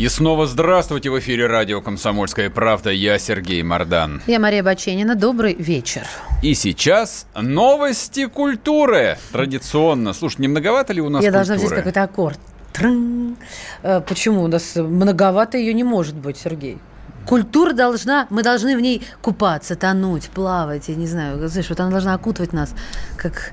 И снова здравствуйте в эфире радио «Комсомольская правда». Я Сергей Мордан. Я Мария Баченина. Добрый вечер. И сейчас новости культуры. Традиционно. Слушай, не многовато ли у нас Я культуры? должна взять какой-то аккорд. Трын. Э, Почему? У нас многовато ее не может быть, Сергей. Культура должна, мы должны в ней купаться, тонуть, плавать, я не знаю, знаешь, вот она должна окутывать нас, как,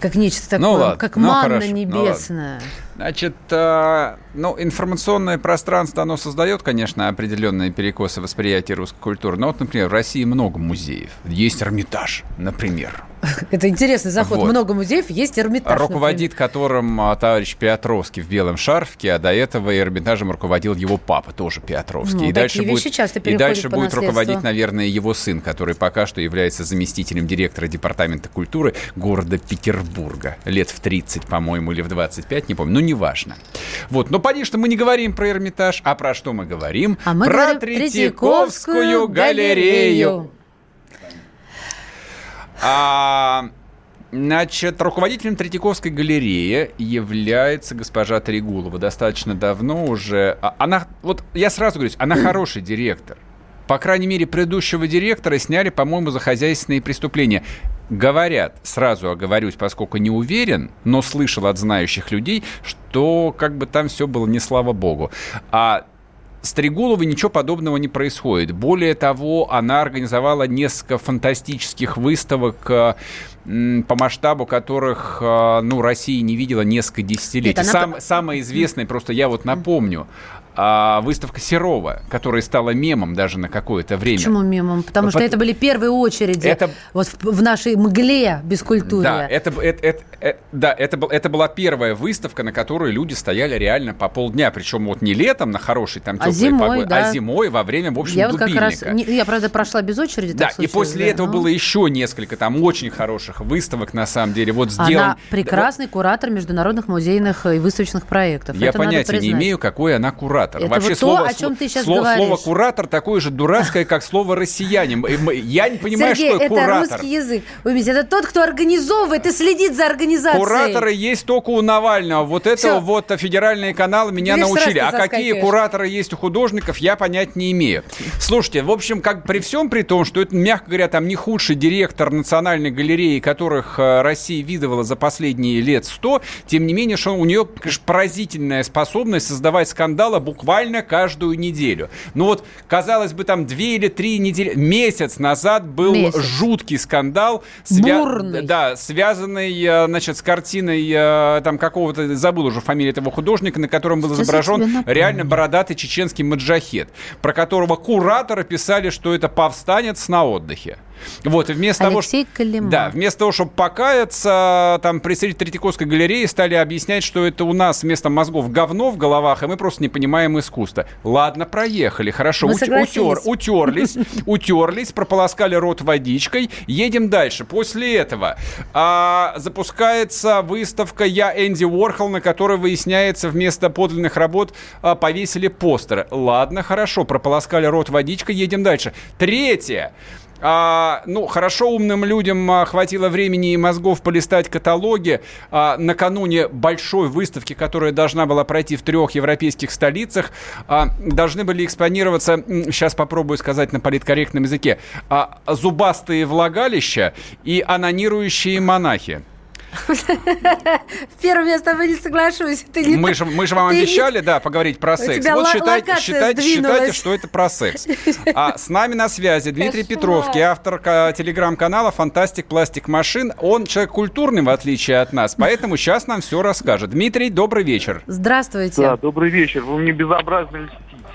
как нечто такое, Ну ладно, как ну манна ну небесная. Значит, э, ну, информационное пространство, оно создает, конечно, определенные перекосы восприятия русской культуры. Но вот, например, в России много музеев. Есть Эрмитаж, например. Это интересный заход. Вот. Много музеев, есть Эрмитаж. Руководит которым а, товарищ Петровский в белом шарфике, а до этого Эрмитажем руководил его папа, тоже Петровский. Ну, и дальше будет, часто и дальше будет наследству. руководить, наверное, его сын, который пока что является заместителем директора департамента культуры города Петербурга. Лет в 30, по-моему, или в 25, не помню, но неважно. Вот, но что мы не говорим про Эрмитаж, а про что мы говорим? А мы про говорим Третьяковскую галерею. А, значит, руководителем Третьяковской галереи является госпожа Трегулова. Достаточно давно уже. А, Она, вот я сразу говорю, она хороший директор. По крайней мере, предыдущего директора сняли, по-моему, за хозяйственные преступления. Говорят, сразу оговорюсь, поскольку не уверен, но слышал от знающих людей, что как бы там все было не слава богу. А с Трегуловой ничего подобного не происходит. Более того, она организовала несколько фантастических выставок, э, по масштабу которых э, ну, Россия не видела несколько десятилетий. Нет, она Сам- самая известная, просто я вот напомню, а, выставка Серова, которая стала мемом даже на какое-то время. Почему мемом? Потому что Пот- это были первые очереди Это- вот в, в нашей мгле бескультурья. Да, это, б- это, это- э, да это, это была первая выставка, на которой люди стояли реально по полдня. Причем вот не летом на хорошей там А теплой зимой, погоде, да. а зимой во время, в общем, я вот как раз, я правда прошла без очереди. Да, так и случилось, после да, этого но было еще несколько там очень хороших выставок, на самом деле. Вот сделан... Она прекрасный куратор международных музейных и выставочных проектов. Я Это понятия не имею, какой она куратор. Это Вообще вот то, слово, о чем ты щас слово, говоришь. слово куратор такое же дурацкое, как слово россиянин. Я не понимаю, Сергей, что это куратор. русский язык. Видите, это тот, кто организовывает и следит за организацией. Кураторы есть только у Навального. Вот это Всё. вот федеральные каналы меня Видишь, научили. А какие кураторы есть у художников, я понять не имею. Слушайте, в общем, как при всем при том, что это, мягко говоря, там не худший директор национальной галереи, которых э, Россия видывала за последние лет сто, тем не менее, что у нее, конечно, поразительная способность создавать скандалы буквально каждую неделю. Ну вот, казалось бы, там две или три недели, месяц назад был Месяц. жуткий скандал, Бурный. да, связанный, э, значит, с картиной э, там какого-то, забыл уже фамилию этого художника, на котором был Сейчас изображен реально бородатый чеченский маджахет, про которого кураторы писали, что это повстанец на отдыхе. Вот, и вместо Алексей того. Калиман. Да, вместо того, чтобы покаяться, там представители Третьяковской галереи стали объяснять, что это у нас вместо мозгов говно в головах, и мы просто не понимаем искусства. Ладно, проехали, хорошо, Мы ут- согласились. утерлись, утерлись, прополоскали рот водичкой, едем дальше. После этого а, запускается выставка «Я Энди Уорхол», на которой выясняется, вместо подлинных работ а, повесили постеры. Ладно, хорошо, прополоскали рот водичкой, едем дальше. Третье. А, ну, хорошо умным людям а, хватило времени и мозгов полистать каталоги а, накануне большой выставки, которая должна была пройти в трех европейских столицах. а, должны были экспонироваться, сейчас попробую сказать на политкорректном языке, а, зубастые влагалища и анонирующие монахи. Первым я с тобой не соглашусь. Ты не Мы же, мы же вам ты не- обещали, да, поговорить про секс. тебя Вот считайте, считайте, считайте, что это про секс. А с нами на связи Дмитрий Кошмар. Петровский, автор ка- телеграм-канала «Фантастик Пластик Машин». Он человек культурный, в отличие от нас, поэтому сейчас нам все расскажет. Дмитрий, добрый вечер. Здравствуйте. Да, добрый вечер. Вы мне безобразно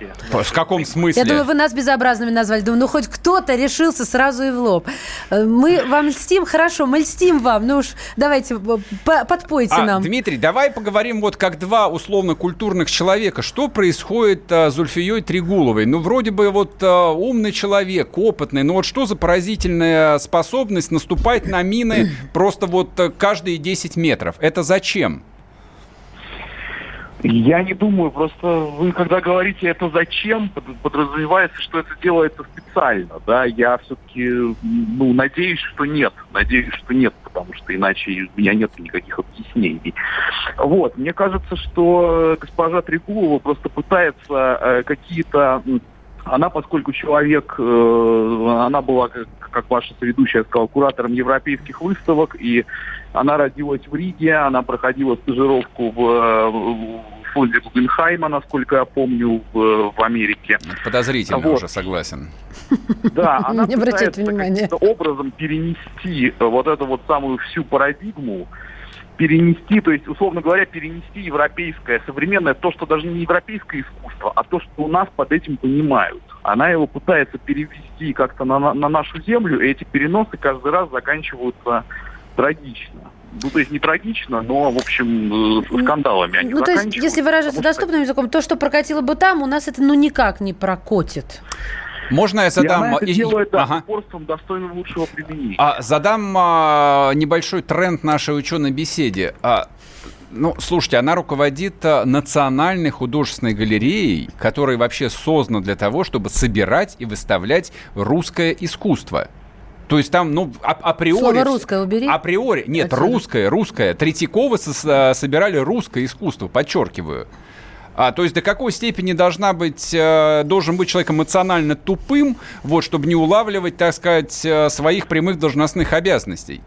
говорите. В каком смысле? Я думаю, вы нас безобразными назвали. Думаю, ну хоть кто-то решился сразу и в лоб. Э, мы вам льстим, хорошо, мы льстим вам. Ну уж давайте, подпойте а, нам. Дмитрий, давай поговорим вот как два условно-культурных человека. Что происходит а, с Зульфией Тригуловой? Ну, вроде бы вот а, умный человек, опытный, но вот что за поразительная способность наступать на мины просто вот каждые 10 метров? Это зачем? Я не думаю, просто вы когда говорите это зачем, подразумевается, что это делается специально, да, я все-таки, ну, надеюсь, что нет, надеюсь, что нет, потому что иначе у меня нет никаких объяснений. Вот, мне кажется, что госпожа Трегулова просто пытается э, какие-то она, поскольку человек, э, она была, как, как ваша соведущая сказала, куратором европейских выставок, и она родилась в Риге, она проходила стажировку в, э, в фонде Гугенхайма, насколько я помню, в, в Америке. Подозрительно вот. уже, согласен. Да, она пытается каким-то образом перенести вот эту вот самую всю парадигму, перенести, то есть, условно говоря, перенести европейское, современное, то, что даже не европейское искусство, а то, что у нас под этим понимают. Она его пытается перевести как-то на, на нашу землю, и эти переносы каждый раз заканчиваются трагично. Ну, то есть не трагично, но, в общем, скандалами они Ну, то есть, если выражаться доступным языком, то, что прокатило бы там, у нас это, ну, никак не прокатит. Можно я задам... И она это делает да, ага. упорством достойным лучшего применения. А, задам а, небольшой тренд нашей ученой беседе. А, ну, слушайте, она руководит а, национальной художественной галереей, которая вообще создана для того, чтобы собирать и выставлять русское искусство. То есть там, ну, а, априори... Слово русское убери. Априори. Нет, Отсюда. русское, русское. Третьякова со- собирали русское искусство, подчеркиваю. А, то есть до какой степени должна быть, э, должен быть человек эмоционально тупым, вот, чтобы не улавливать, так сказать, э, своих прямых должностных обязанностей?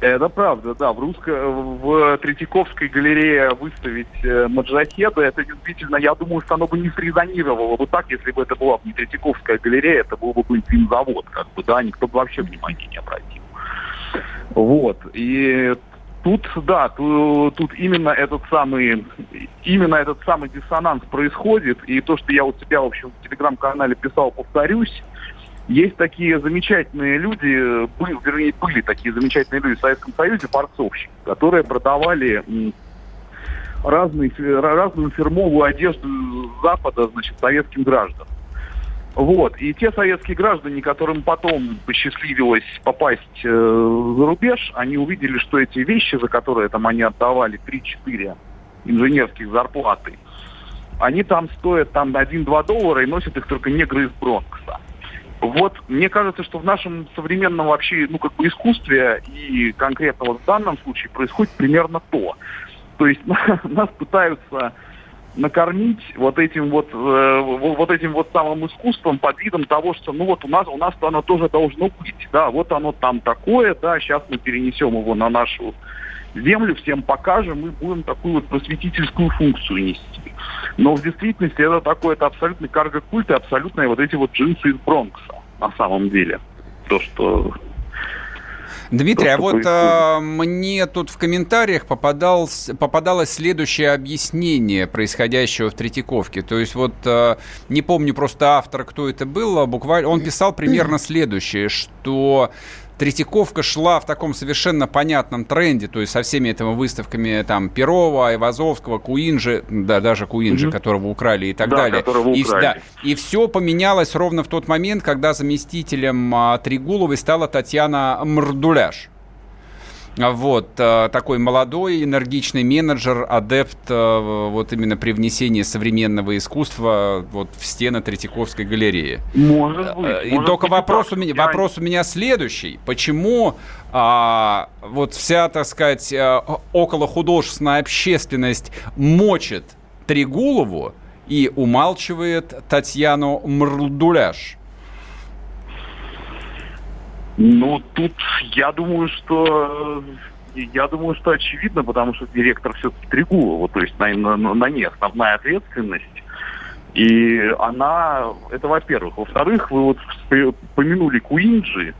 Это правда, да. В русской, в Третьяковской галерее выставить э, Маджахеда, это действительно, я думаю, что оно бы не срезонировало бы так, если бы это была не Третьяковская галерея, это был бы бензовод, как бы, да, никто бы вообще внимания не обратил. Вот. И Тут, да, тут, тут именно этот самый, именно этот самый диссонанс происходит, и то, что я у себя, в общем, в телеграм-канале писал, повторюсь, есть такие замечательные люди, были, вернее, были такие замечательные люди в Советском Союзе, борцовщики, которые продавали разные, разную фирмовую одежду Запада, значит, советским гражданам. Вот. И те советские граждане, которым потом посчастливилось попасть э, за рубеж, они увидели, что эти вещи, за которые там они отдавали 3-4 инженерских зарплаты, они там стоят там 1-2 доллара и носят их только негры из Бронкса. Вот, мне кажется, что в нашем современном вообще, ну, как бы искусстве и конкретно вот в данном случае происходит примерно то. То есть нас пытаются накормить вот этим вот, э, вот этим вот самым искусством под видом того, что ну вот у нас у нас то оно тоже должно быть, да, вот оно там такое, да, сейчас мы перенесем его на нашу землю, всем покажем и будем такую вот просветительскую функцию нести. Но в действительности это такой, это абсолютный карго-культ и абсолютные вот эти вот джинсы из Бронкса на самом деле. То, что Дмитрий, а вот а, мне тут в комментариях попадалось, попадалось следующее объяснение происходящего в Третьяковке. То есть вот а, не помню просто автора, кто это был, а буквально он писал примерно следующее, что Третьяковка шла в таком совершенно понятном тренде, то есть со всеми этими выставками там Перова, Айвазовского, Куинджи, да, даже Куинджи, mm-hmm. которого украли и так да, далее. И, украли. Да, и все поменялось ровно в тот момент, когда заместителем а, Тригуловой стала Татьяна Мрдуляш. Вот, э, такой молодой, энергичный менеджер, адепт э, вот именно при внесении современного искусства вот в стены Третьяковской галереи. Может быть. Э, и может только быть, вопрос, у меня, я... вопрос у меня следующий. Почему а, вот вся, так сказать, около художественная общественность мочит Тригулову и умалчивает Татьяну Мрдуляш? Ну, тут я думаю, что я думаю, что очевидно, потому что директор все-таки Трегулова, то есть на, на, на ней основная ответственность. И она, это во-первых. Во-вторых, вы вот помянули Куинджи,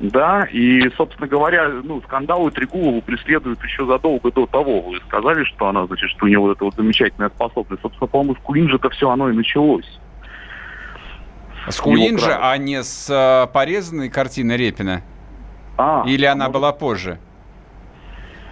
да, и, собственно говоря, ну, скандалы Трегулову преследуют еще задолго до того. Вы сказали, что она, значит, что у нее вот эта вот замечательная способность. Собственно, по-моему, с Куинджи это все оно и началось. С Куинджи, а не с э, порезанной картины Репина? А, Или она может... была позже?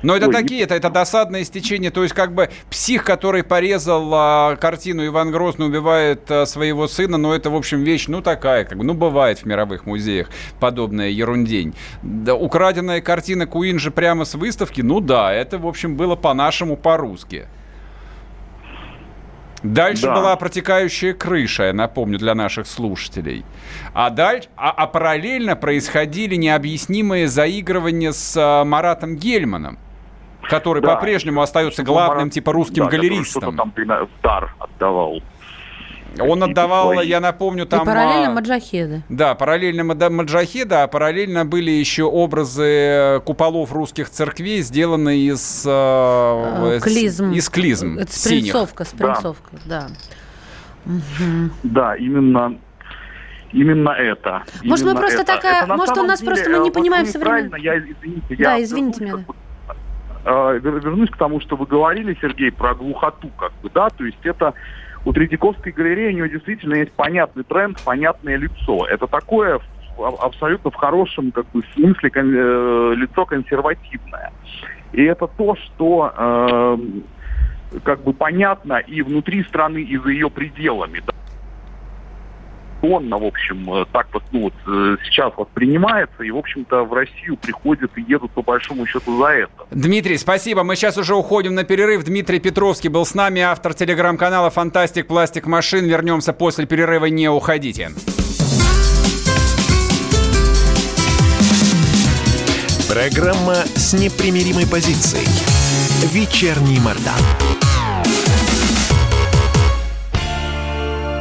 Но это Ой, такие, это, это досадное стечение. То есть, как бы псих, который порезал а, картину Иван Грозный убивает а, своего сына, но это, в общем, вещь, ну, такая, как бы, ну, бывает в мировых музеях подобная ерундень. Да, украденная картина Куинджи прямо с выставки, ну да, это, в общем, было по-нашему, по-русски. Дальше да. была протекающая крыша, я напомню, для наших слушателей. А, дальше, а, а параллельно происходили необъяснимые заигрывания с а, Маратом Гельманом который да. по-прежнему остается главным, типа, русским да, галеристом. там в дар отдавал. Он отдавал, свои. я напомню, там... И параллельно а, Маджахеда. Да, параллельно Маджахеда, а параллельно были еще образы куполов русских церквей, сделанные из... Э, клизм. Из клизм Это спринцовка, спринцовка, да. Да, угу. да именно именно это. Может, именно мы просто это. такая... Это может, у нас деле, просто мы не понимаем современного... Я, извините, да, я извините меня. Э, вернусь к тому, что вы говорили, Сергей, про глухоту, как бы, да, то есть это у Третьяковской галереи у него действительно есть понятный тренд, понятное лицо. Это такое абсолютно в хорошем как бы, смысле кон, э, лицо консервативное. И это то, что э, как бы понятно и внутри страны, и за ее пределами. Да традиционно, в общем, э, так вот, ну, вот, э, сейчас воспринимается, и, в общем-то, в Россию приходят и едут по большому счету за это. Дмитрий, спасибо. Мы сейчас уже уходим на перерыв. Дмитрий Петровский был с нами, автор телеграм-канала «Фантастик. Пластик. Машин». Вернемся после перерыва. Не уходите. Программа с непримиримой позицией. Вечерний Мордан.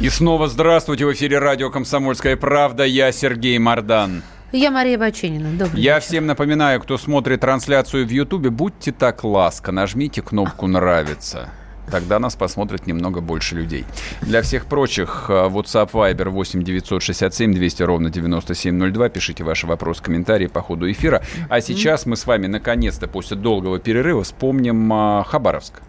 И снова здравствуйте. В эфире радио «Комсомольская правда». Я Сергей Мордан. Я Мария Баченина. Добрый Я вечер. всем напоминаю, кто смотрит трансляцию в Ютубе, будьте так ласка, нажмите кнопку «Нравится». Тогда нас посмотрит немного больше людей. Для всех прочих э, WhatsApp Viber 8 967 200 ровно 9702. Пишите ваши вопросы, комментарии по ходу эфира. А сейчас мы с вами наконец-то после долгого перерыва вспомним э, Хабаровск.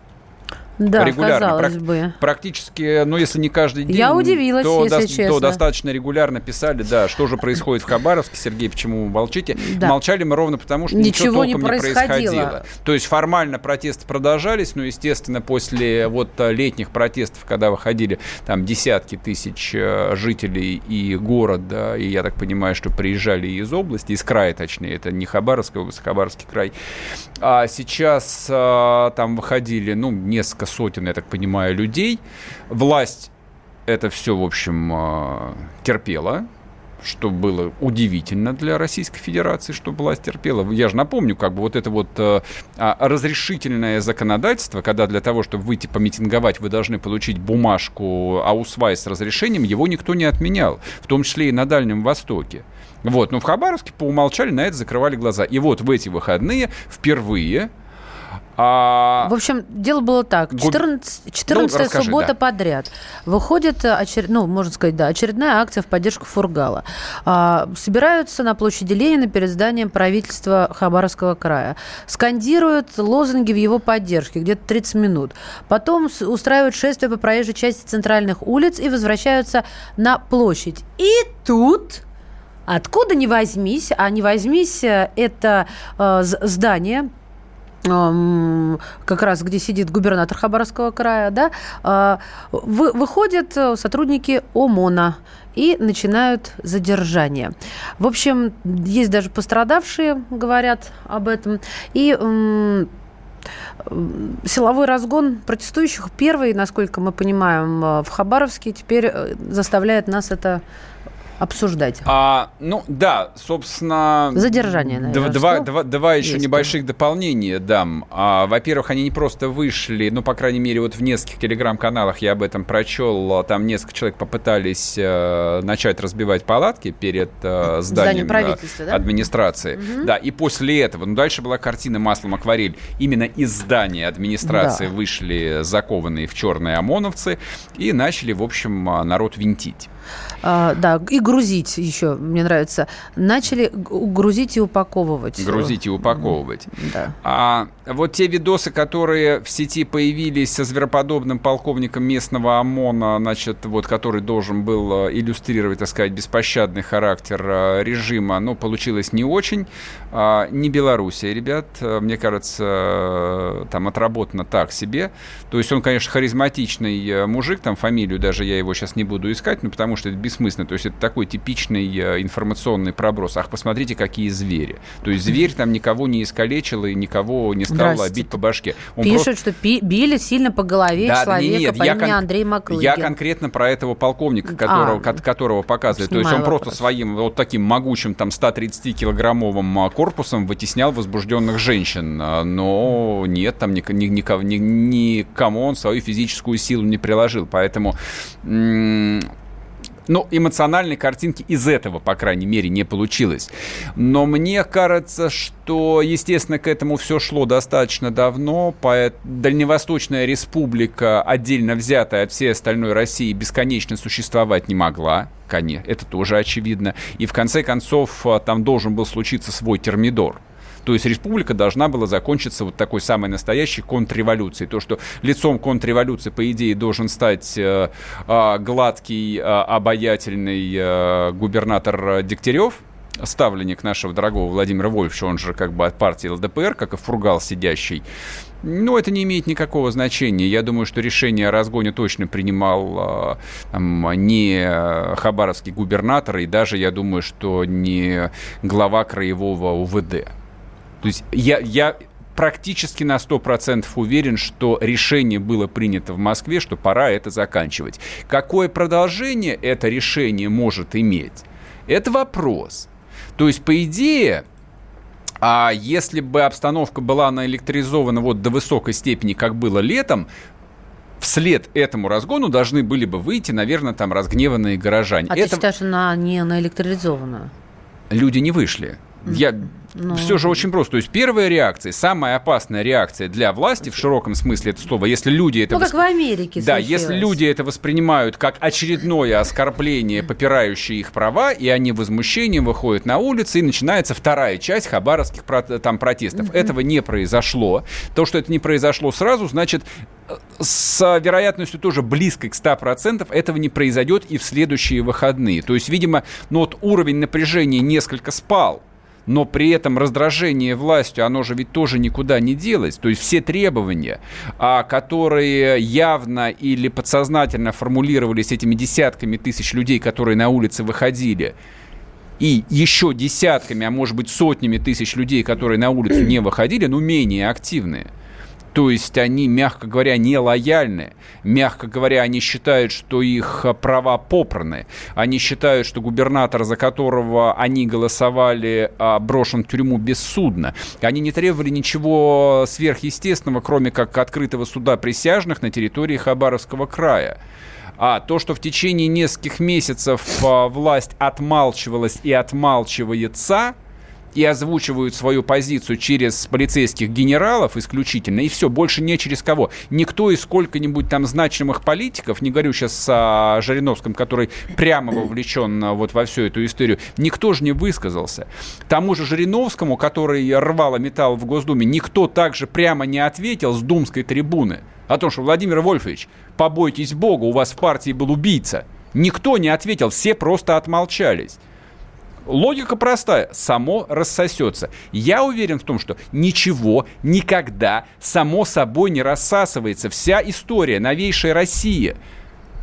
Да, регулярно. Прак- бы. Практически, ну, если не каждый день, Я удивилась, то, если до- честно. то достаточно регулярно писали, да, что же происходит в Хабаровске. Сергей, почему вы молчите? Да. Молчали мы ровно потому, что ничего, ничего толком не, не происходило. То есть формально протесты продолжались, но, естественно, после вот э, летних протестов, когда выходили там десятки тысяч э, жителей и города, и я так понимаю, что приезжали из области, из края, точнее, это не Хабаровская область, Хабаровский край. А сейчас а, там выходили, ну, несколько сотен, я так понимаю, людей. Власть это все, в общем, а, терпела, что было удивительно для Российской Федерации, что власть терпела. Я же напомню, как бы вот это вот э, разрешительное законодательство, когда для того, чтобы выйти помитинговать, вы должны получить бумажку Аусвай с разрешением, его никто не отменял, в том числе и на Дальнем Востоке. Вот, но в Хабаровске по умолчанию на это закрывали глаза. И вот в эти выходные впервые а... В общем, дело было так. 14, 14 ну, расскажи, суббота да. подряд. Выходит, очер... ну, можно сказать, да, очередная акция в поддержку Фургала. А, собираются на площади Ленина перед зданием правительства Хабаровского края. Скандируют лозунги в его поддержке, где-то 30 минут. Потом устраивают шествие по проезжей части центральных улиц и возвращаются на площадь. И тут... Откуда не возьмись, а не возьмись, э, это э, здание как раз где сидит губернатор Хабаровского края, да, а, выходят э, сотрудники ОМОНа и начинают задержание. В общем, есть даже пострадавшие, говорят об этом. И силовой разгон протестующих первый, насколько мы понимаем, э, в Хабаровске теперь э, заставляет нас это обсуждать? А, ну да, собственно... Задержание, наверное. Два, два, два еще есть. небольших дополнения дам. А, во-первых, они не просто вышли, ну, по крайней мере, вот в нескольких телеграм-каналах я об этом прочел, там несколько человек попытались э, начать разбивать палатки перед э, зданием Здание да? администрации. Угу. Да, и после этого, ну, дальше была картина маслом акварель. Именно из здания администрации да. вышли закованные в черные ОМОНовцы и начали, в общем, народ винтить. А, да, и грузить еще, мне нравится. Начали грузить и упаковывать. Грузить и упаковывать. Да. А вот те видосы, которые в сети появились со звероподобным полковником местного ОМОНа, значит, вот, который должен был э, иллюстрировать, так сказать, беспощадный характер э, режима, ну, получилось не очень. А, не Белоруссия, ребят, э, мне кажется, там отработано так себе. То есть он, конечно, харизматичный мужик, там фамилию даже я его сейчас не буду искать, ну, потому что это бессмысленно. То есть это такой типичный информационный проброс. Ах, посмотрите, какие звери. То есть зверь там никого не искалечил и никого не стал бить по башке. Он Пишут, просто... что били сильно по голове да, человека нет, по имени кон... Андрей Маклыгин. Я конкретно про этого полковника, которого, а, которого показывают. То есть он вопрос. просто своим вот таким могучим там 130-килограммовым а, корпусом вытеснял возбужденных женщин. А, но нет, там никому, никому он свою физическую силу не приложил. Поэтому ну, эмоциональной картинки из этого, по крайней мере, не получилось. Но мне кажется, что, естественно, к этому все шло достаточно давно. Дальневосточная республика, отдельно взятая от всей остальной России, бесконечно существовать не могла. Конечно, это тоже очевидно. И в конце концов там должен был случиться свой термидор. То есть республика должна была закончиться вот такой самой настоящей контрреволюцией. То, что лицом контрреволюции, по идее, должен стать э, э, гладкий, э, обаятельный э, губернатор Дегтярев, ставленник нашего дорогого Владимира Вольфовича, он же как бы от партии ЛДПР, как и фургал сидящий. Но это не имеет никакого значения. Я думаю, что решение о разгоне точно принимал э, не хабаровский губернатор, и даже, я думаю, что не глава краевого УВД. То есть я, я практически на 100% уверен, что решение было принято в Москве, что пора это заканчивать. Какое продолжение это решение может иметь? Это вопрос. То есть, по идее, а если бы обстановка была наэлектризована вот до высокой степени, как было летом, вслед этому разгону должны были бы выйти, наверное, там разгневанные горожане. А это... ты считаешь, она не наэлектризована? Люди не вышли. Я ну... Все же очень просто. То есть первая реакция, самая опасная реакция для власти в широком смысле этого слова, если люди это... Ну, восп... как в Америке Да, случилось. если люди это воспринимают как очередное оскорбление, попирающее их права, и они возмущением выходят на улицы, и начинается вторая часть хабаровских там протестов. Mm-hmm. Этого не произошло. То, что это не произошло сразу, значит, с вероятностью тоже близкой к 100% этого не произойдет и в следующие выходные. То есть, видимо, ну вот уровень напряжения несколько спал но при этом раздражение властью, оно же ведь тоже никуда не делось. То есть все требования, а, которые явно или подсознательно формулировались этими десятками тысяч людей, которые на улице выходили, и еще десятками, а может быть сотнями тысяч людей, которые на улицу не выходили, но менее активные – то есть они, мягко говоря, не лояльны. Мягко говоря, они считают, что их а, права попраны. Они считают, что губернатор, за которого они голосовали, а, брошен в тюрьму бессудно. Они не требовали ничего сверхъестественного, кроме как открытого суда присяжных на территории Хабаровского края. А то, что в течение нескольких месяцев а, власть отмалчивалась и отмалчивается – и озвучивают свою позицию через полицейских генералов исключительно, и все, больше не через кого. Никто из сколько-нибудь там значимых политиков, не говорю сейчас о Жириновском, который прямо вовлечен вот во всю эту историю, никто же не высказался. Тому же Жириновскому, который рвал металл в Госдуме, никто также прямо не ответил с думской трибуны о том, что Владимир Вольфович, побойтесь Бога, у вас в партии был убийца. Никто не ответил, все просто отмолчались. Логика простая. Само рассосется. Я уверен в том, что ничего никогда само собой не рассасывается. Вся история новейшей России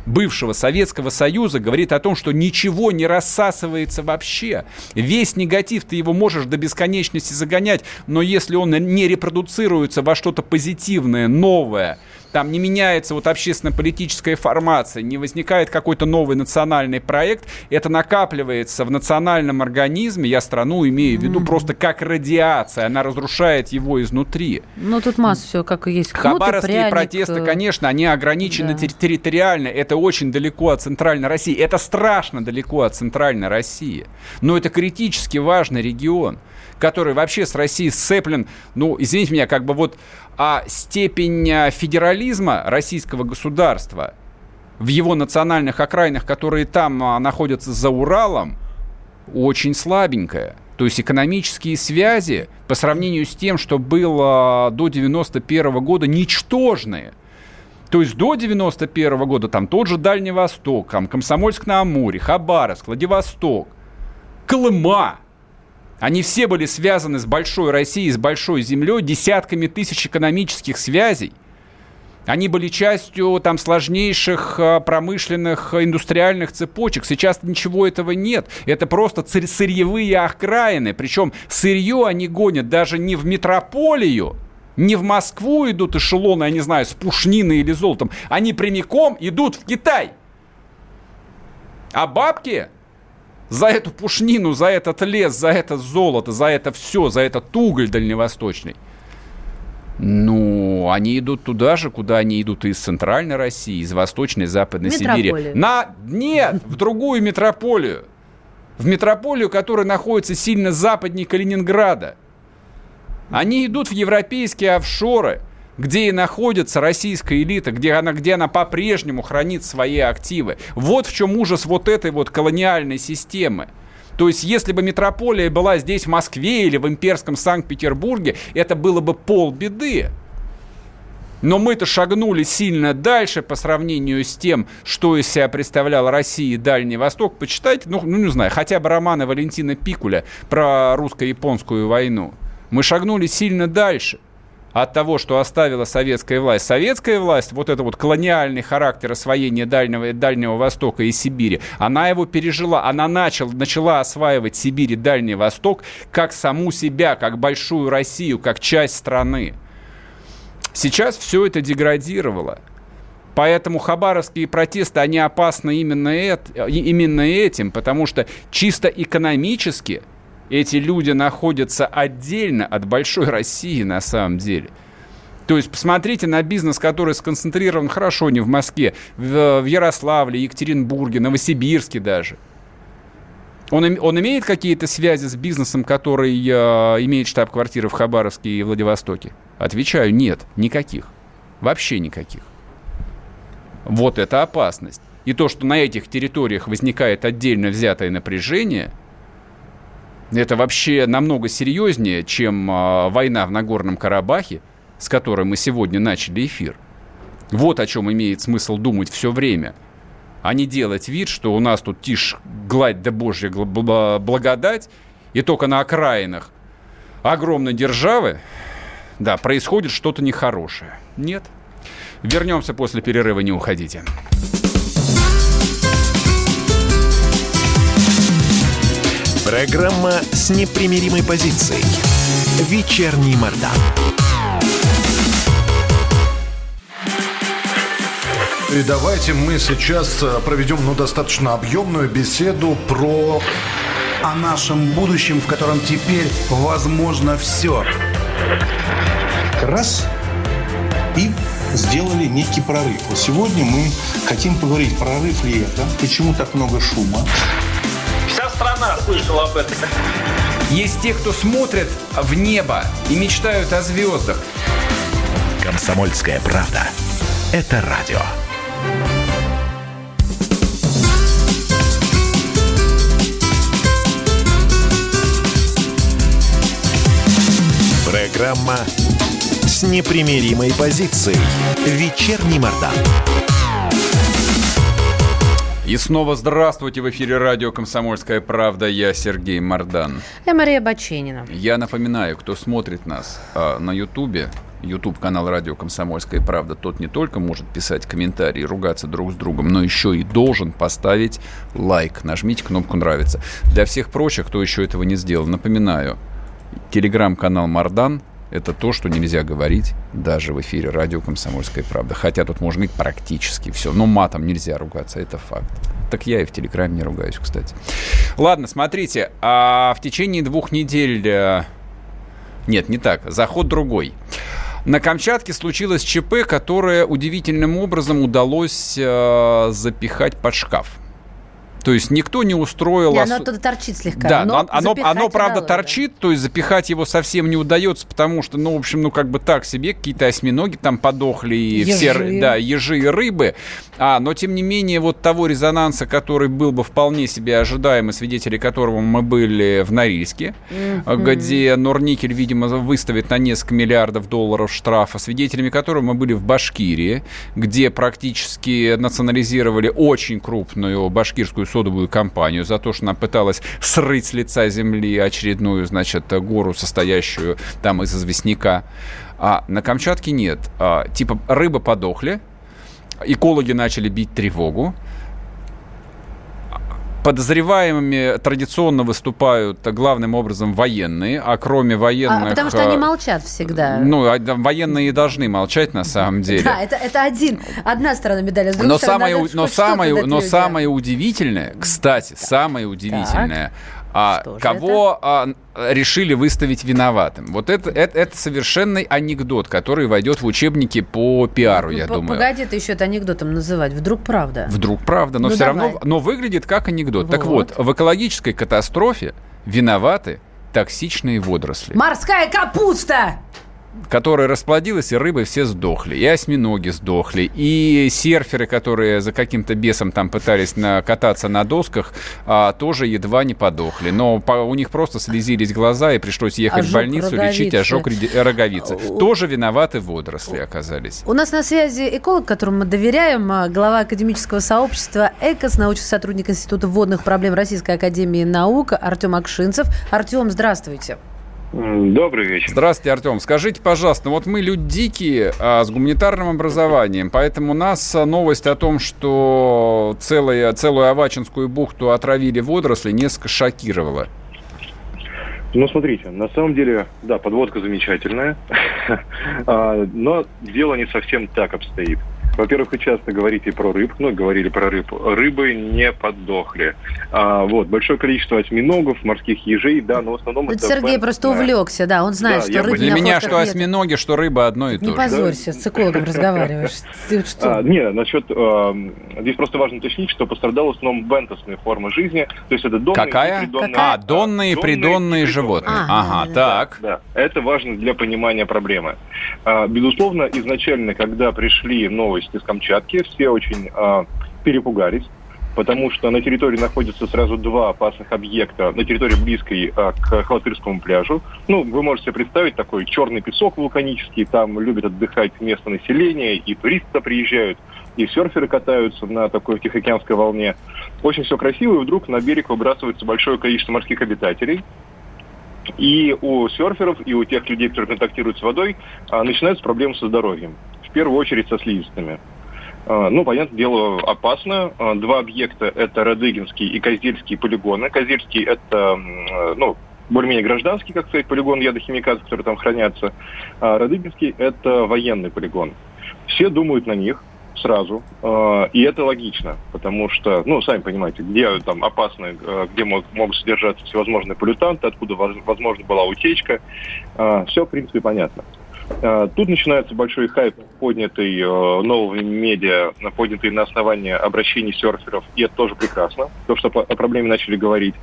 бывшего Советского Союза говорит о том, что ничего не рассасывается вообще. Весь негатив ты его можешь до бесконечности загонять, но если он не репродуцируется во что-то позитивное, новое, там не меняется вот общественно-политическая формация, не возникает какой-то новый национальный проект, это накапливается в национальном организме, я страну имею в виду mm-hmm. просто как радиация, она разрушает его изнутри. Ну, тут масса все как и есть. Кнут Хабаровские пряник, протесты, э, конечно, они ограничены да. территориально, это очень далеко от центральной России, это страшно далеко от центральной России, но это критически важный регион который вообще с Россией сцеплен, ну, извините меня, как бы вот а степень а, федерализма российского государства в его национальных окраинах, которые там а, находятся за Уралом, очень слабенькая. То есть экономические связи по сравнению с тем, что было до 91 года, ничтожные. То есть до 91 года там тот же Дальний Восток, там Комсомольск-на-Амуре, Хабаровск, Владивосток, Колыма – они все были связаны с большой Россией, с большой землей, десятками тысяч экономических связей. Они были частью там сложнейших а, промышленных индустриальных цепочек. Сейчас ничего этого нет. Это просто сырьевые окраины. Причем сырье они гонят даже не в метрополию, не в Москву идут эшелоны, я не знаю, с пушниной или золотом. Они прямиком идут в Китай. А бабки за эту пушнину, за этот лес, за это золото, за это все, за этот уголь дальневосточный. Ну, они идут туда же, куда они идут из центральной России, из восточной, западной. Сибири. На... Нет, в другую метрополию. В метрополию, которая находится сильно западнее Калининграда. Они идут в европейские офшоры – где и находится российская элита, где она, где она по-прежнему хранит свои активы. Вот в чем ужас вот этой вот колониальной системы. То есть, если бы метрополия была здесь, в Москве или в имперском Санкт-Петербурге, это было бы полбеды. Но мы-то шагнули сильно дальше по сравнению с тем, что из себя представляла Россия и Дальний Восток. Почитайте, ну, ну не знаю, хотя бы романы Валентина Пикуля про русско-японскую войну. Мы шагнули сильно дальше от того, что оставила советская власть. Советская власть, вот это вот колониальный характер освоения Дальнего, Дальнего Востока и Сибири, она его пережила, она начал, начала осваивать Сибирь и Дальний Восток как саму себя, как большую Россию, как часть страны. Сейчас все это деградировало. Поэтому хабаровские протесты, они опасны именно, это, именно этим, потому что чисто экономически – эти люди находятся отдельно от большой России на самом деле. То есть посмотрите на бизнес, который сконцентрирован хорошо не в Москве, в, Ярославле, Екатеринбурге, Новосибирске даже. Он, он имеет какие-то связи с бизнесом, который э, имеет штаб-квартиры в Хабаровске и Владивостоке? Отвечаю, нет, никаких. Вообще никаких. Вот это опасность. И то, что на этих территориях возникает отдельно взятое напряжение – это вообще намного серьезнее, чем э, война в Нагорном Карабахе, с которой мы сегодня начали эфир. Вот о чем имеет смысл думать все время. А не делать вид, что у нас тут тишь, гладь да божья благодать, и только на окраинах огромной державы, да, происходит что-то нехорошее. Нет. Вернемся после перерыва, не уходите. Программа с непримиримой позицией. Вечерний Мордан. И давайте мы сейчас э, проведем ну, достаточно объемную беседу про... О нашем будущем, в котором теперь возможно все. Раз и сделали некий прорыв. Сегодня мы хотим поговорить, прорыв ли это, почему так много шума, страна слышала об этом. Есть те, кто смотрят в небо и мечтают о звездах. Комсомольская правда. Это радио. Программа с непримиримой позицией. Вечерний Мордан. И снова здравствуйте в эфире радио «Комсомольская правда». Я Сергей Мордан. Я Мария Баченина. Я напоминаю, кто смотрит нас э, на Ютубе, YouTube канал радио «Комсомольская правда», тот не только может писать комментарии, ругаться друг с другом, но еще и должен поставить лайк. Нажмите кнопку «Нравится». Для всех прочих, кто еще этого не сделал, напоминаю, телеграм-канал «Мардан» Это то, что нельзя говорить даже в эфире радио «Комсомольская правда». Хотя тут можно и практически все. Но матом нельзя ругаться, это факт. Так я и в Телеграме не ругаюсь, кстати. Ладно, смотрите. А в течение двух недель... Э, нет, не так. Заход другой. На Камчатке случилось ЧП, которое удивительным образом удалось э, запихать под шкаф. То есть никто не устроил... И оно туда торчит слегка. Да, но оно, оно правда, торчит, то есть запихать его совсем не удается, потому что, ну, в общем, ну, как бы так себе, какие-то осьминоги там подохли, и ежи. все, да, ежи и рыбы. А, но, тем не менее, вот того резонанса, который был бы вполне себе ожидаемый, свидетели которого мы были в Норильске, mm-hmm. где Норникель, видимо, выставит на несколько миллиардов долларов штрафа, свидетелями которого мы были в Башкирии, где практически национализировали очень крупную башкирскую содовую компанию за то, что она пыталась срыть с лица земли очередную, значит, гору, состоящую там из известняка. А на Камчатке нет. А, типа рыбы подохли, экологи начали бить тревогу, Подозреваемыми традиционно выступают главным образом военные, а кроме военных... А, потому что они э, молчат всегда. Ну, а, военные должны молчать на самом деле. Да, это, это один, одна сторона медали. но самое, но, самое, но самое удивительное, кстати, так. самое удивительное... А, кого а, решили выставить виноватым. Вот это, это, это совершенный анекдот, который войдет в учебники по пиару, ну, я думаю. Погоди, это еще это анекдотом называть. Вдруг правда? Вдруг правда, но ну, все давай. равно, но выглядит как анекдот. Вот. Так вот, в экологической катастрофе виноваты токсичные водоросли. Морская капуста! Которая расплодилась, и рыбы все сдохли. И осьминоги сдохли, и серферы, которые за каким-то бесом там пытались на, кататься на досках, а, тоже едва не подохли. Но по, у них просто слезились глаза, и пришлось ехать ожог в больницу, роговицы. лечить ожог роговицы. Тоже виноваты водоросли оказались. У нас на связи эколог, которому мы доверяем, а, глава академического сообщества ЭКОС, научный сотрудник Института водных проблем Российской Академии Наук Артем Акшинцев. Артем, здравствуйте. Добрый вечер. Здравствуйте, Артем. Скажите, пожалуйста, вот мы люди дикие а, с гуманитарным образованием, поэтому нас а, новость о том, что целая, целую Авачинскую бухту отравили водоросли, несколько шокировала. Ну, смотрите, на самом деле, да, подводка замечательная, а, но дело не совсем так обстоит. Во-первых, вы часто говорите про рыб, ну, говорили про рыб. Рыбы не подохли. А, вот, большое количество осьминогов, морских ежей, да, но в основном это... Сергей бен... просто увлекся, да, он знает, да, что рыбы Для меня что нет. осьминоги, что рыба одно и то же. Не позорься, да? с экологом разговариваешь. А, не, насчет... А, здесь просто важно уточнить, что пострадала в основном бентосные формы жизни, то есть это донные Какая? Придонные, а, донные, придонные животные. Ага, ага так. Да, это важно для понимания проблемы. А, безусловно, изначально, когда пришли новости из Камчатки, все очень э, перепугались, потому что на территории находятся сразу два опасных объекта, на территории близкой э, к Хватырскому пляжу. Ну, вы можете представить такой черный песок вулканический, там любят отдыхать местное население, и туристы приезжают, и серферы катаются на такой Тихоокеанской волне. Очень все красиво, и вдруг на берег выбрасывается большое количество морских обитателей, и у серферов, и у тех людей, которые контактируют с водой, начинаются проблемы со здоровьем в первую очередь со слизистыми. А, ну, понятное дело, опасно. А, два объекта – это Радыгинский и Козельский полигоны. Козельский – это, ну, более-менее гражданский, как сказать, полигон ядохимикатов, которые там хранятся. А Радыгинский – это военный полигон. Все думают на них сразу, и это логично, потому что, ну, сами понимаете, где там опасно, где могут содержаться всевозможные полютанты, откуда, возможно, была утечка, все, в принципе, понятно. А, тут начинается большой хайп, поднятый э, новыми медиа, поднятый на основании обращений серферов, и это тоже прекрасно, то, что о проблеме начали говорить.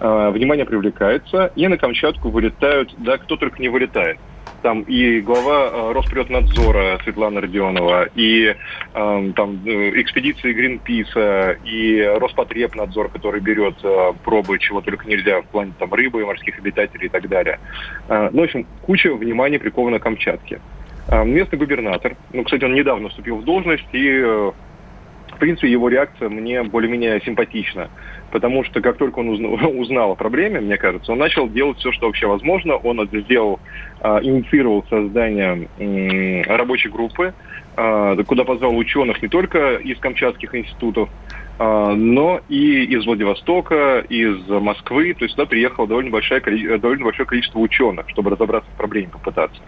А, внимание привлекается, и на Камчатку вылетают, да, кто только не вылетает там и глава э, Росприроднадзора Светлана Родионова, и э, там э, экспедиции Гринписа, и Роспотребнадзор, который берет э, пробы чего только нельзя в плане там рыбы, морских обитателей и так далее. Э, ну, в общем, куча внимания прикована к Камчатке. Э, местный губернатор, ну, кстати, он недавно вступил в должность и э, в принципе, его реакция мне более-менее симпатична. Потому что как только он узнал, узнал о проблеме, мне кажется, он начал делать все, что вообще возможно. Он это сделал, э, инициировал создание рабочей группы, э, куда позвал ученых не только из камчатских институтов, а, но и из Владивостока, из Москвы, то есть сюда приехало довольно большое, довольно большое количество ученых, чтобы разобраться в проблеме, попытаться.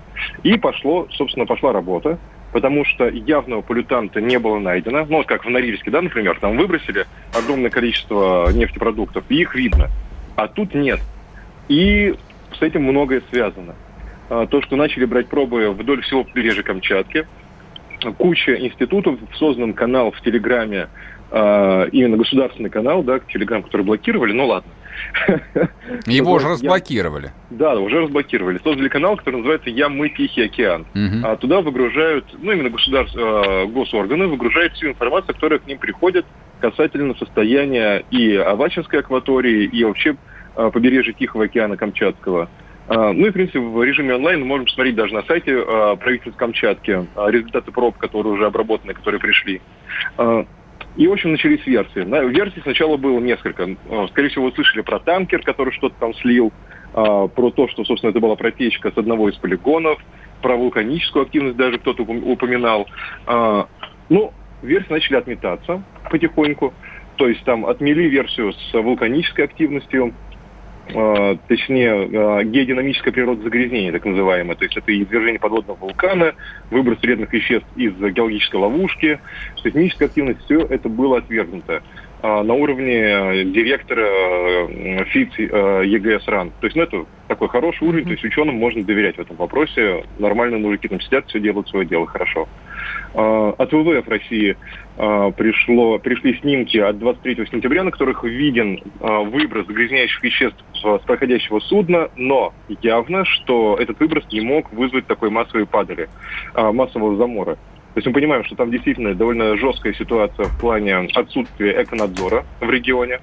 И пошло, собственно, пошла работа, потому что явного полютанта не было найдено. Ну, вот как в Норильске, да, например, там выбросили огромное количество нефтепродуктов, и их видно. А тут нет. И с этим многое связано. А, то, что начали брать пробы вдоль всего побережья Камчатки, куча институтов, создан канал в Телеграме, э, именно государственный канал, да, Телеграм, который блокировали, ну ладно. Его уже разблокировали. Да, уже разблокировали. Создали канал, который называется «Я, мы, Тихий океан». А туда выгружают, ну, именно государств, э, госорганы выгружают всю информацию, которая к ним приходит касательно состояния и Авачинской акватории, и вообще э, побережья Тихого океана Камчатского. А, ну и, в принципе, в режиме онлайн мы можем посмотреть даже на сайте э, правительства Камчатки результаты проб, которые уже обработаны, которые пришли. И, в общем, начались версии. Версий сначала было несколько. Э, скорее всего, вы слышали про танкер, который что-то там слил, а, про то, что, собственно, это была протечка с одного из полигонов, про вулканическую активность даже кто-то упоминал. А, ну, версии начали отметаться потихоньку. То есть там отмели версию с вулканической активностью, точнее, э, геодинамическое природозагрязнение, так называемое. То есть это извержение подводного вулкана, выброс вредных веществ из геологической ловушки, сейсмическая активность, все это было отвергнуто э, на уровне директора э, ФИЦ э, ЕГС РАН. То есть, ну, это такой хороший уровень, mm-hmm. то есть ученым можно доверять в этом вопросе. Нормально мужики там сидят, все делают свое дело хорошо. А, от ВВФ России а, пришло, пришли снимки от 23 сентября, на которых виден а, выброс загрязняющих веществ с проходящего судна, но явно, что этот выброс не мог вызвать такой массовой падали, массового замора. То есть мы понимаем, что там действительно довольно жесткая ситуация в плане отсутствия эконадзора в регионе.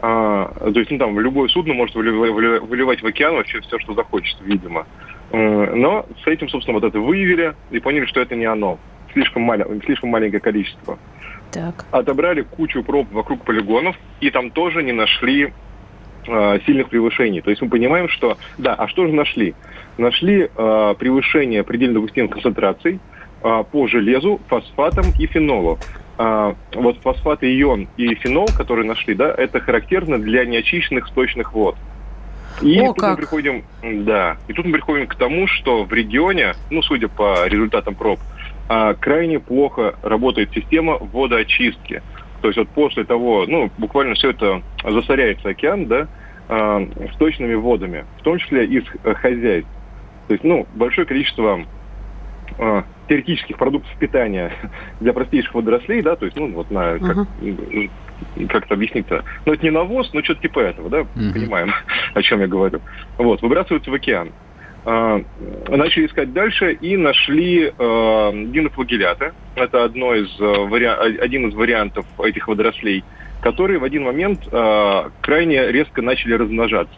А, то есть, ну, там, любое судно может выливать, в океан вообще все, что захочет, видимо. Но с этим, собственно, вот это выявили и поняли, что это не оно слишком, маль... слишком маленькое количество. Так. Отобрали кучу проб вокруг полигонов, и там тоже не нашли э, сильных превышений. То есть мы понимаем, что... Да, а что же нашли? Нашли э, превышение предельно допустимых концентраций по железу, фосфатам и фенолу. А, вот фосфат и ион и фенол, которые нашли, да, это характерно для неочищенных сточных вод. И О, тут как. мы приходим, да, и тут мы приходим к тому, что в регионе, ну, судя по результатам проб, а, крайне плохо работает система водоочистки. То есть вот после того, ну, буквально все это засоряется океан, да, э, сточными водами, в том числе из э, хозяйств. То есть, ну, большое количество э, теоретических продуктов питания для простейших водорослей, да, то есть, ну, вот на, как, uh-huh. как это объяснить-то, ну, это не навоз, но что-то типа этого, да, uh-huh. понимаем, о чем я говорю. Вот, выбрасываются в океан. А, начали искать дальше и нашли э, динофлагелляты. Это одно из, э, вари... один из вариантов этих водорослей, которые в один момент э, крайне резко начали размножаться.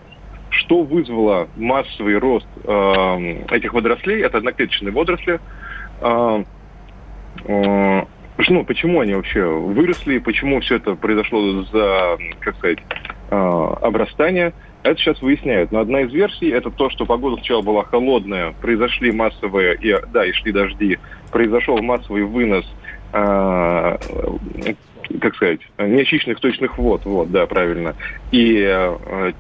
Что вызвало массовый рост э, этих водорослей? Это одноклеточные водоросли. Э, э, ну, почему они вообще выросли, почему все это произошло за, как сказать, э, обрастание – это сейчас выясняют. Но одна из версий это то, что погода сначала была холодная, произошли массовые, и, да, и шли дожди, произошел массовый вынос, э, как сказать, неочищенных точных вод, вот, да, правильно, и э,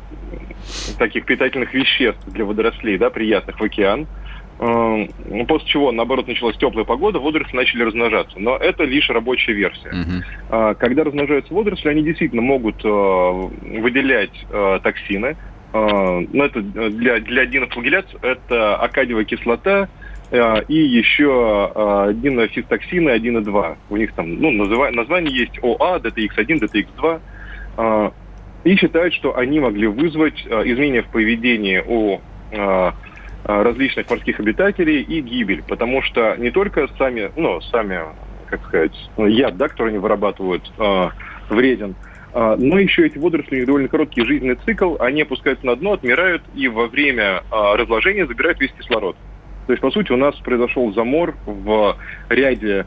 таких питательных веществ для водорослей, да, приятных в океан. Эм, ну, после чего, наоборот, началась теплая погода, водоросли начали размножаться. Но это лишь рабочая версия. Uh-huh. Когда размножаются водоросли, они действительно могут э, выделять э, токсины. Э, но это для, для динофлагелляц это акадиевая кислота, и еще динофистоксины 1 и 2. У них там ну, называ... название есть ОА, DTX1, DTX2. И считают, что они могли вызвать изменения в поведении у Э, различных морских обитателей и гибель, потому что не только сами, ну, сами, как сказать, ну, яд, да, который они вырабатывают, э, вреден, э, но еще эти водоросли, у них довольно короткий жизненный цикл, они опускаются на дно, отмирают и во время э, разложения забирают весь кислород. То есть, по сути, у нас произошел замор в ряде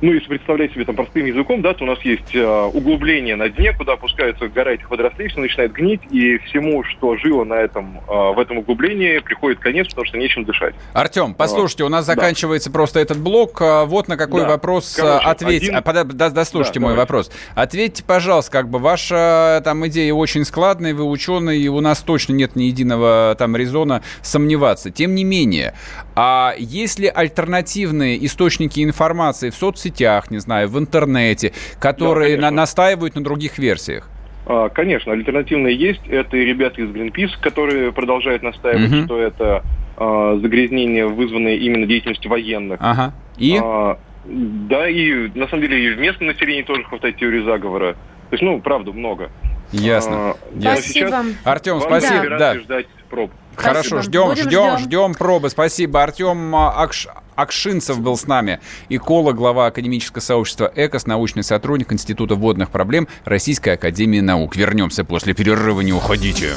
ну, если представлять себе там простым языком, да, то у нас есть э, углубление на дне, куда опускается гора этих водорослей, все начинает гнить, и всему, что жило на этом, э, в этом углублении, приходит конец, потому что нечем дышать. Артем, послушайте, у нас заканчивается да. просто этот блок. А, вот на какой да. вопрос Короче, ответь. Один... А, да, дослушайте да, мой давайте. вопрос. Ответьте, пожалуйста, как бы ваша там идея очень складная, вы ученый, и у нас точно нет ни единого там резона сомневаться. Тем не менее, а есть ли альтернативные источники информации в соцсетях, соцсетях, не знаю, в интернете, которые да, на, настаивают на других версиях? А, конечно, альтернативные есть. Это и ребята из Greenpeace, которые продолжают настаивать, угу. что это а, загрязнение, вызванное именно деятельностью военных. Ага. И? А, да, и на самом деле и в местном населении тоже хватает теории заговора. То есть, ну, правда, много. Ясно. А, Спасибо. Сейчас Артем, спасибо. Да. ждать проб. Хорошо, ждем, Будем ждем, ждем, ждем пробы. Спасибо. Артем Акш... Акшинцев был с нами, эколог, глава академического сообщества ЭКОС, научный сотрудник Института водных проблем Российской Академии Наук. Вернемся после перерыва, не уходите.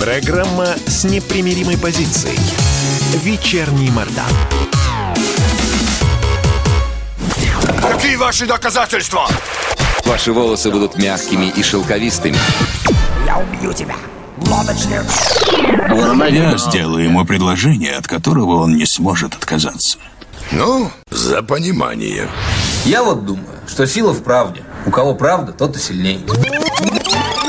Программа с непримиримой позицией. Вечерний Мордан. Какие ваши доказательства? Ваши волосы будут мягкими и шелковистыми. Я убью тебя. Лодочник. Я сделаю ему предложение, от которого он не сможет отказаться. Ну, за понимание. Я вот думаю, что сила в правде. У кого правда, тот и сильнее.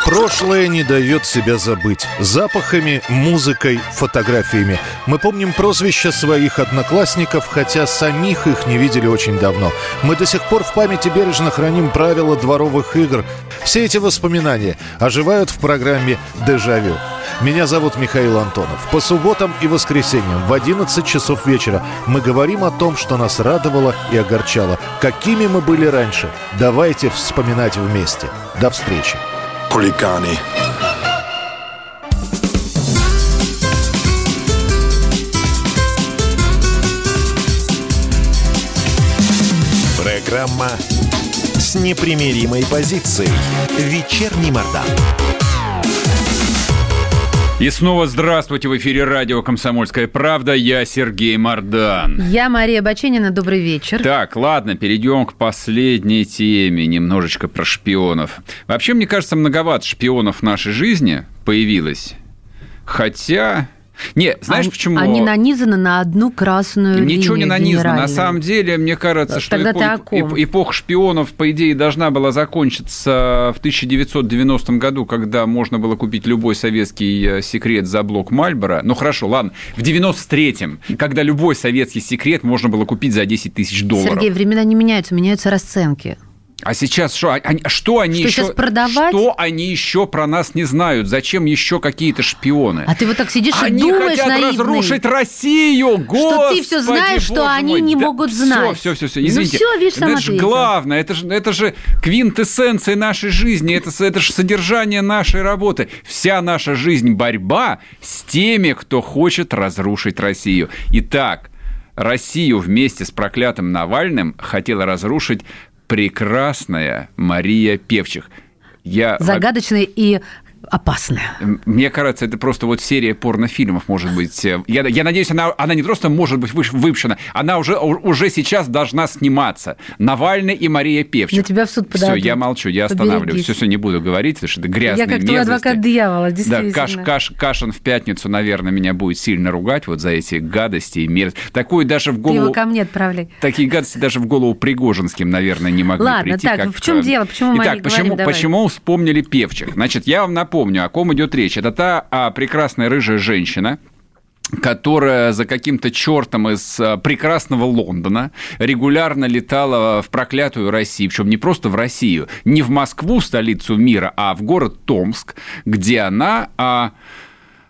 Прошлое не дает себя забыть. Запахами, музыкой, фотографиями. Мы помним прозвища своих одноклассников, хотя самих их не видели очень давно. Мы до сих пор в памяти бережно храним правила дворовых игр. Все эти воспоминания оживают в программе «Дежавю». Меня зовут Михаил Антонов. По субботам и воскресеньям в 11 часов вечера мы говорим о том, что нас радовало и огорчало. Какими мы были раньше. Давайте вспоминать вместе. До встречи хулиганы. Программа с непримиримой позицией. Вечерний Мордан. И снова здравствуйте в эфире радио «Комсомольская правда». Я Сергей Мордан. Я Мария Баченина. Добрый вечер. Так, ладно, перейдем к последней теме. Немножечко про шпионов. Вообще, мне кажется, многовато шпионов в нашей жизни появилось. Хотя не, знаешь они, почему? Они нанизаны на одну красную Ничего линию Ничего не нанизано. На самом деле, мне кажется, что Тогда эпоха, эпоха шпионов, по идее, должна была закончиться в 1990 году, когда можно было купить любой советский э, секрет за блок Мальбора. Ну хорошо, ладно. В 93-м, когда любой советский секрет можно было купить за 10 тысяч долларов. Сергей, времена не меняются, меняются расценки. А сейчас что? Они, что они что еще? Продавать? Что они еще про нас не знают? Зачем еще какие-то шпионы? А ты вот так сидишь они и думаешь, хотят наивный, разрушить Россию. Господи, что ты все знаешь, что они мой. не да, могут знать. Все, все, все, все. Извините. Ну все, видишь, это же главное. Это же, это же квинтэссенция нашей жизни. Это, это же содержание нашей работы. Вся наша жизнь борьба с теми, кто хочет разрушить Россию. Итак, Россию вместе с проклятым Навальным хотела разрушить прекрасная Мария Певчих. Я... Загадочная и опасная. Мне кажется, это просто вот серия порнофильмов, может быть. Я, я надеюсь, она, она не просто может быть выпущена, она уже, уже сейчас должна сниматься. Навальный и Мария Певчик. На тебя в суд подадут. Все, я молчу, я останавливаюсь. Все, все, не буду говорить, потому что это грязные Я как твой адвокат дьявола, действительно. Да, Каш, Каш, Кашин в пятницу, наверное, меня будет сильно ругать вот за эти гадости и мерзости. Такую даже в голову... Ты его ко мне отправляй. Такие гадости даже в голову Пригожинским, наверное, не могли Ладно, прийти. так, как... в чем дело? Почему мы Итак, почему, говорим? почему вспомнили Певчих? Значит, я вам напомню, напомню, о ком идет речь. Это та а, прекрасная рыжая женщина, которая за каким-то чертом из а, прекрасного Лондона регулярно летала в проклятую Россию, причем не просто в Россию, не в Москву, столицу мира, а в город Томск, где она... А,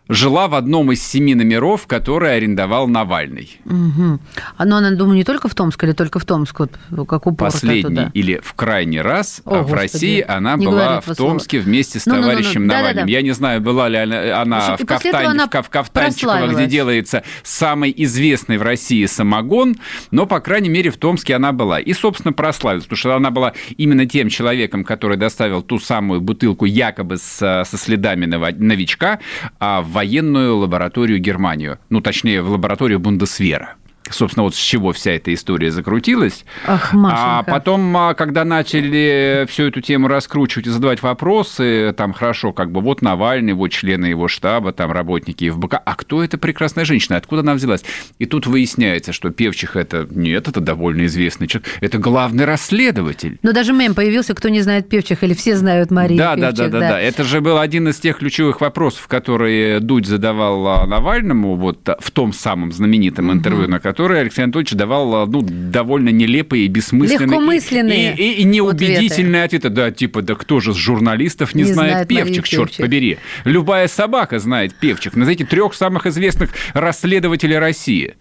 жила в одном из семи номеров, который арендовал Навальный. Угу. Но она, думаю, не только в Томск или только в Томск, вот, как упор Последний туда. или в крайний раз О, в Господи, России она не была в Томске слова. вместе с Ну, ну, ну, ну, товарищем да, Навальным. да, да. Я не знаю, была ли она, в, кафтане, она в, каф- кафтанчиковых, где делается самый известный в России самогон, но, по крайней мере, в Томске она была. И, собственно, прославилась, потому что она была именно тем человеком, который доставил ту самую бутылку якобы с, со следами новичка а, в военную лабораторию Германию. Ну, точнее, в лабораторию Бундесвера. Собственно, вот с чего вся эта история закрутилась. Ах, А потом, а, когда начали всю эту тему раскручивать и задавать вопросы, там хорошо, как бы вот Навальный, вот члены его штаба, там работники ФБК, а кто эта прекрасная женщина, откуда она взялась? И тут выясняется, что Певчих это нет, это довольно известный человек, это главный расследователь. Но даже мем появился, кто не знает певчих, или все знают Марию Да, да, Певчих, да, да, да. Это же был один из тех ключевых вопросов, которые Дудь задавал а, Навальному вот в том самом знаменитом интервью, на которое Алексей Анатольевич давал а, ну, довольно нелепые и бессмысленные Легкомысленные и, и- и неубедительные ответы. Да, типа, да кто же с журналистов не, Не знает знает Певчих, черт Певчих. побери. Любая собака знает Певчих. Назовите трех самых известных расследователей России.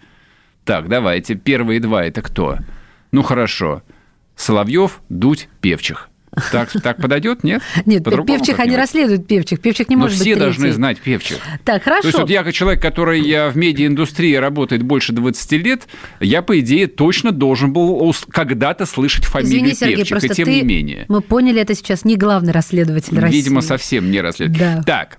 Так, давайте. Первые два это кто? Ну хорошо. Соловьев, Дудь, Певчих. Так, так подойдет, нет? Нет, По-другому певчих, они расследуют певчих. Певчих не Но может все быть должны третий. знать Певчих. Так, хорошо. То есть вот я как человек, который э, в медиаиндустрии работает больше 20 лет, я, по идее, точно должен был когда-то слышать фамилию Извини, Сергей, Певчих, просто и тем ты, не менее. мы поняли, это сейчас не главный расследователь России. Видимо, совсем не расследовать. Да. Так,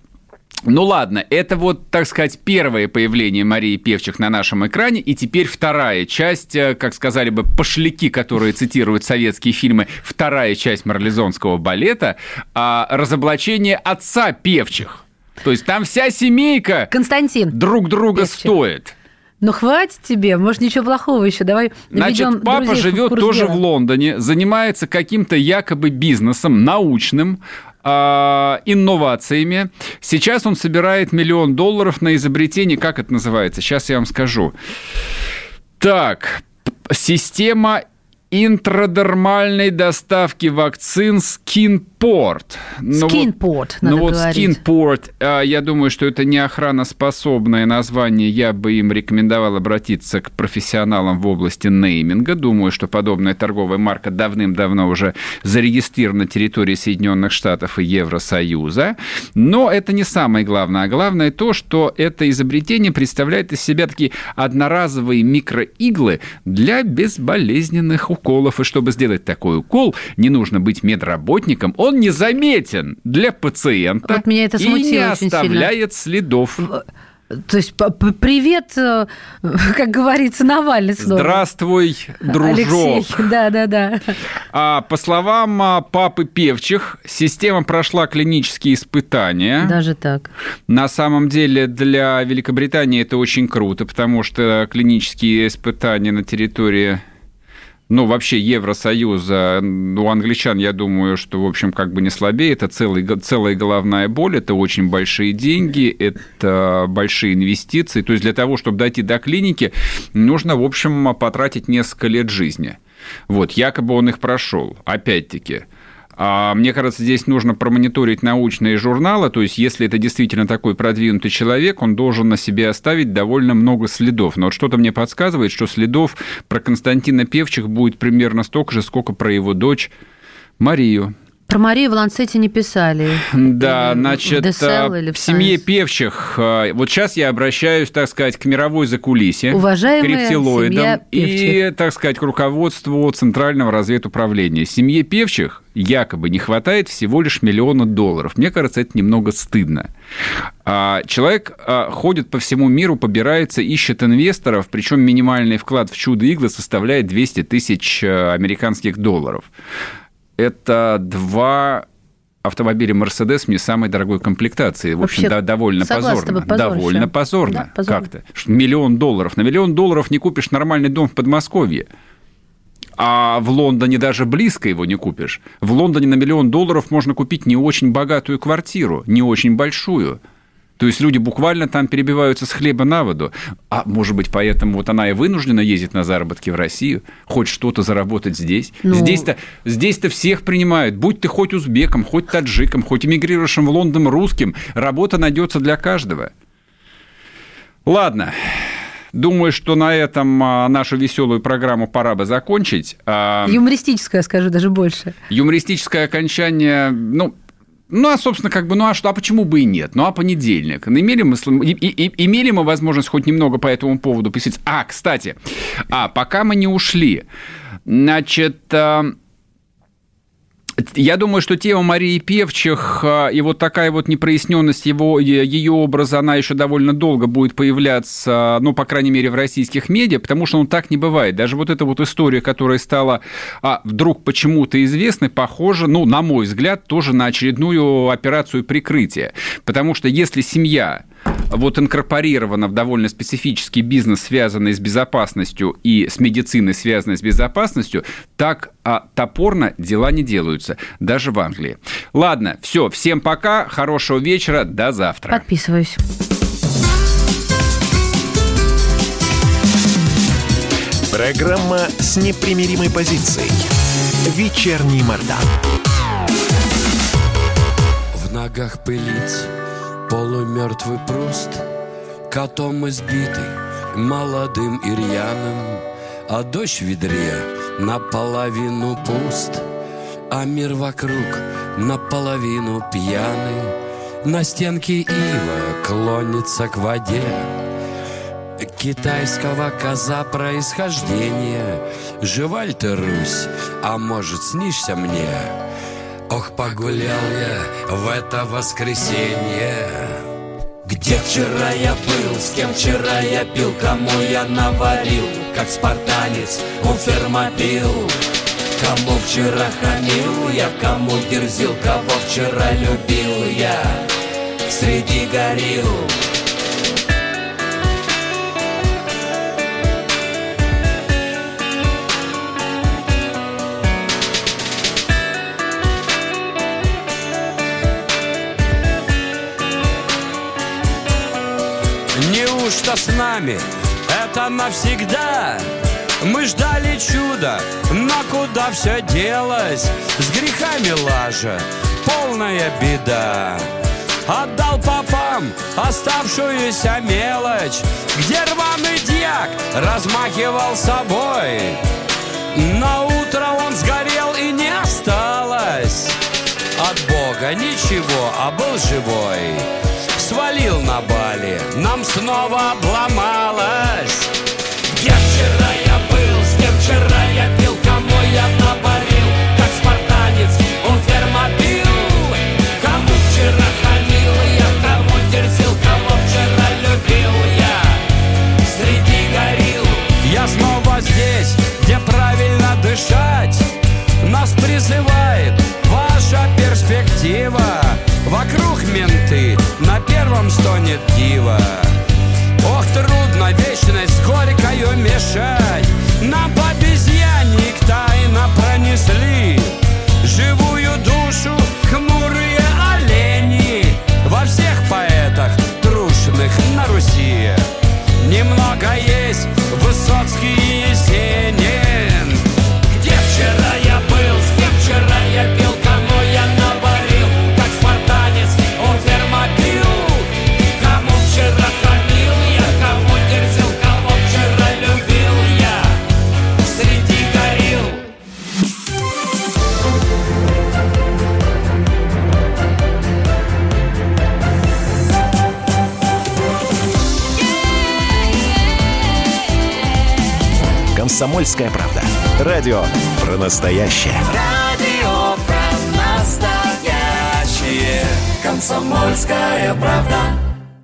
ну ладно, это вот, так сказать, первое появление Марии Певчих на нашем экране, и теперь вторая часть, э, как сказали бы пошляки, которые цитируют советские фильмы, вторая часть марлезонского балета, а, разоблачение отца Певчих. То есть там вся семейка Константин. друг друга Певчих. стоит. Ну, хватит тебе, может, ничего плохого еще. Давай Значит, папа в живет курс тоже дела. в Лондоне, занимается каким-то якобы бизнесом, научным, инновациями. Сейчас он собирает миллион долларов на изобретение, как это называется? Сейчас я вам скажу. Так, система интрадермальной доставки вакцин Skinport. Ну вот- надо ну вот говорить. Skinport, а, я думаю, что это не охраноспособное название. Я бы им рекомендовал обратиться к профессионалам в области нейминга. Думаю, что подобная торговая марка давным-давно уже зарегистрирована на территории Соединенных Штатов и Евросоюза. Но это не самое главное. А главное то, что это изобретение представляет из себя такие одноразовые микроиглы для безболезненных уколов. И чтобы сделать такой укол, не нужно быть медработником. Он незаметен для пациента Вот меня это и не очень сильно. оставляет следов. То есть, привет, э, как говорится, Навальный снова. Здравствуй, дружок. Алексей, да-да-да. А, по словам а, папы Певчих, система прошла клинические испытания. Даже так. На самом деле для Великобритании это очень круто, потому что клинические испытания на территории ну, вообще Евросоюза, у англичан, я думаю, что, в общем, как бы не слабее, это целый, целая головная боль, это очень большие деньги, это большие инвестиции. То есть для того, чтобы дойти до клиники, нужно, в общем, потратить несколько лет жизни. Вот, якобы он их прошел. Опять-таки, мне кажется, здесь нужно промониторить научные журналы, то есть если это действительно такой продвинутый человек, он должен на себе оставить довольно много следов. Но вот что-то мне подсказывает, что следов про Константина Певчих будет примерно столько же, сколько про его дочь Марию. Про Марию в Ланцете не писали. Да, Или значит, в а, в в семье. Певчих, а, вот сейчас я обращаюсь, так сказать, к мировой закулисе, Уважаемая к рептилоидам и, так сказать, к руководству Центрального разведуправления. Семье Певчих якобы не хватает всего лишь миллиона долларов. Мне кажется, это немного стыдно. А, Человек ходит по всему миру, побирается, ищет инвесторов, причем минимальный вклад в чудо-иглы составляет 200 тысяч э, американских долларов. Это два автомобиля Mercedes не самой дорогой комплектации. В общем, Вообще, да, довольно позорно. тобой, позорище. довольно позорно. Да, позорно. Как-то. Миллион долларов. На миллион долларов не купишь нормальный дом в Подмосковье. А в Лондоне даже близко его не купишь. В Лондоне на миллион долларов можно купить не очень богатую квартиру, не очень большую. То есть люди буквально там перебиваются с хлеба на воду. А может быть, поэтому вот она и вынуждена ездить на заработки в Россию, хоть что-то заработать здесь. Ну- Здесь-то, здесь-то всех принимают. Будь ты хоть узбеком, хоть таджиком, хоть эмигрирующим в Лондон русским, работа найдется для каждого. Ладно. Думаю, что на этом а, нашу веселую программу пора бы закончить. А, Юмористическое, скажу, даже больше. юмористическое окончание, ну, ну, а, собственно, как бы, ну, а что, а почему бы и нет? Ну, а понедельник? Ну, Имели мы, и- и- имели мы возможность хоть немного по этому поводу посидеть? А, кстати, а, пока мы не ушли, значит, а, Я думаю, что тема Марии Певчих а, и вот такая вот непроясненность его, ее образа, она еще довольно долго будет появляться, ну, по крайней мере, в российских медиа, потому что ну, так не бывает. Даже вот эта вот история, которая стала а, вдруг почему-то известной, похожа, ну, на мой взгляд, тоже на очередную операцию прикрытия. Потому что если семья вот инкорпорирована в довольно специфический бизнес, связанный с безопасностью и с медициной, связанный с безопасностью, так а, топорно дела не делаются, даже в Англии. Ладно, все, всем пока, хорошего вечера, до завтра. Подписываюсь. Программа с непримиримой позицией. Вечерний Мордан. В ногах пылить полумертвый пруст, Котом избитый, молодым и рьяным, А дождь в ведре наполовину пуст, А мир вокруг наполовину пьяный. На стенке ива клонится к воде, Китайского коза происхождения Жива ли ты, Русь, а может, снишься мне? Ох, погулял я в это воскресенье. Где вчера я был, с кем вчера я пил Кому я наварил, как спартанец у фермопил. Кому вчера хамил я, кому дерзил Кого вчера любил я среди горил Неужто с нами. Это навсегда? Мы ждали чуда, но куда все делось? С грехами лажа, полная беда. Отдал попам оставшуюся мелочь Где рваный дьяк размахивал собой. На утро он сгорел и не осталось. От Бога ничего, а был живой свалил на Бали, нам снова обломалось. Где вчера я был, с кем вчера я пил, кому я наварил, как спартанец, он фермопил. Кому вчера хамил я, кому дерзил, кого вчера любил я, среди горил. Я снова здесь, где правильно дышать, нас призывает ваша перспектива. Вокруг менты, на первом стонет дива Ох, трудно вечность горькою мешать. Нам по обезьянник тайно пронесли. Живую душу хмурые олени Во всех поэтах трушных на Руси. Немного есть Высоцкий «Комсомольская правда». Радио про настоящее. Радио про настоящее. Комсомольская правда.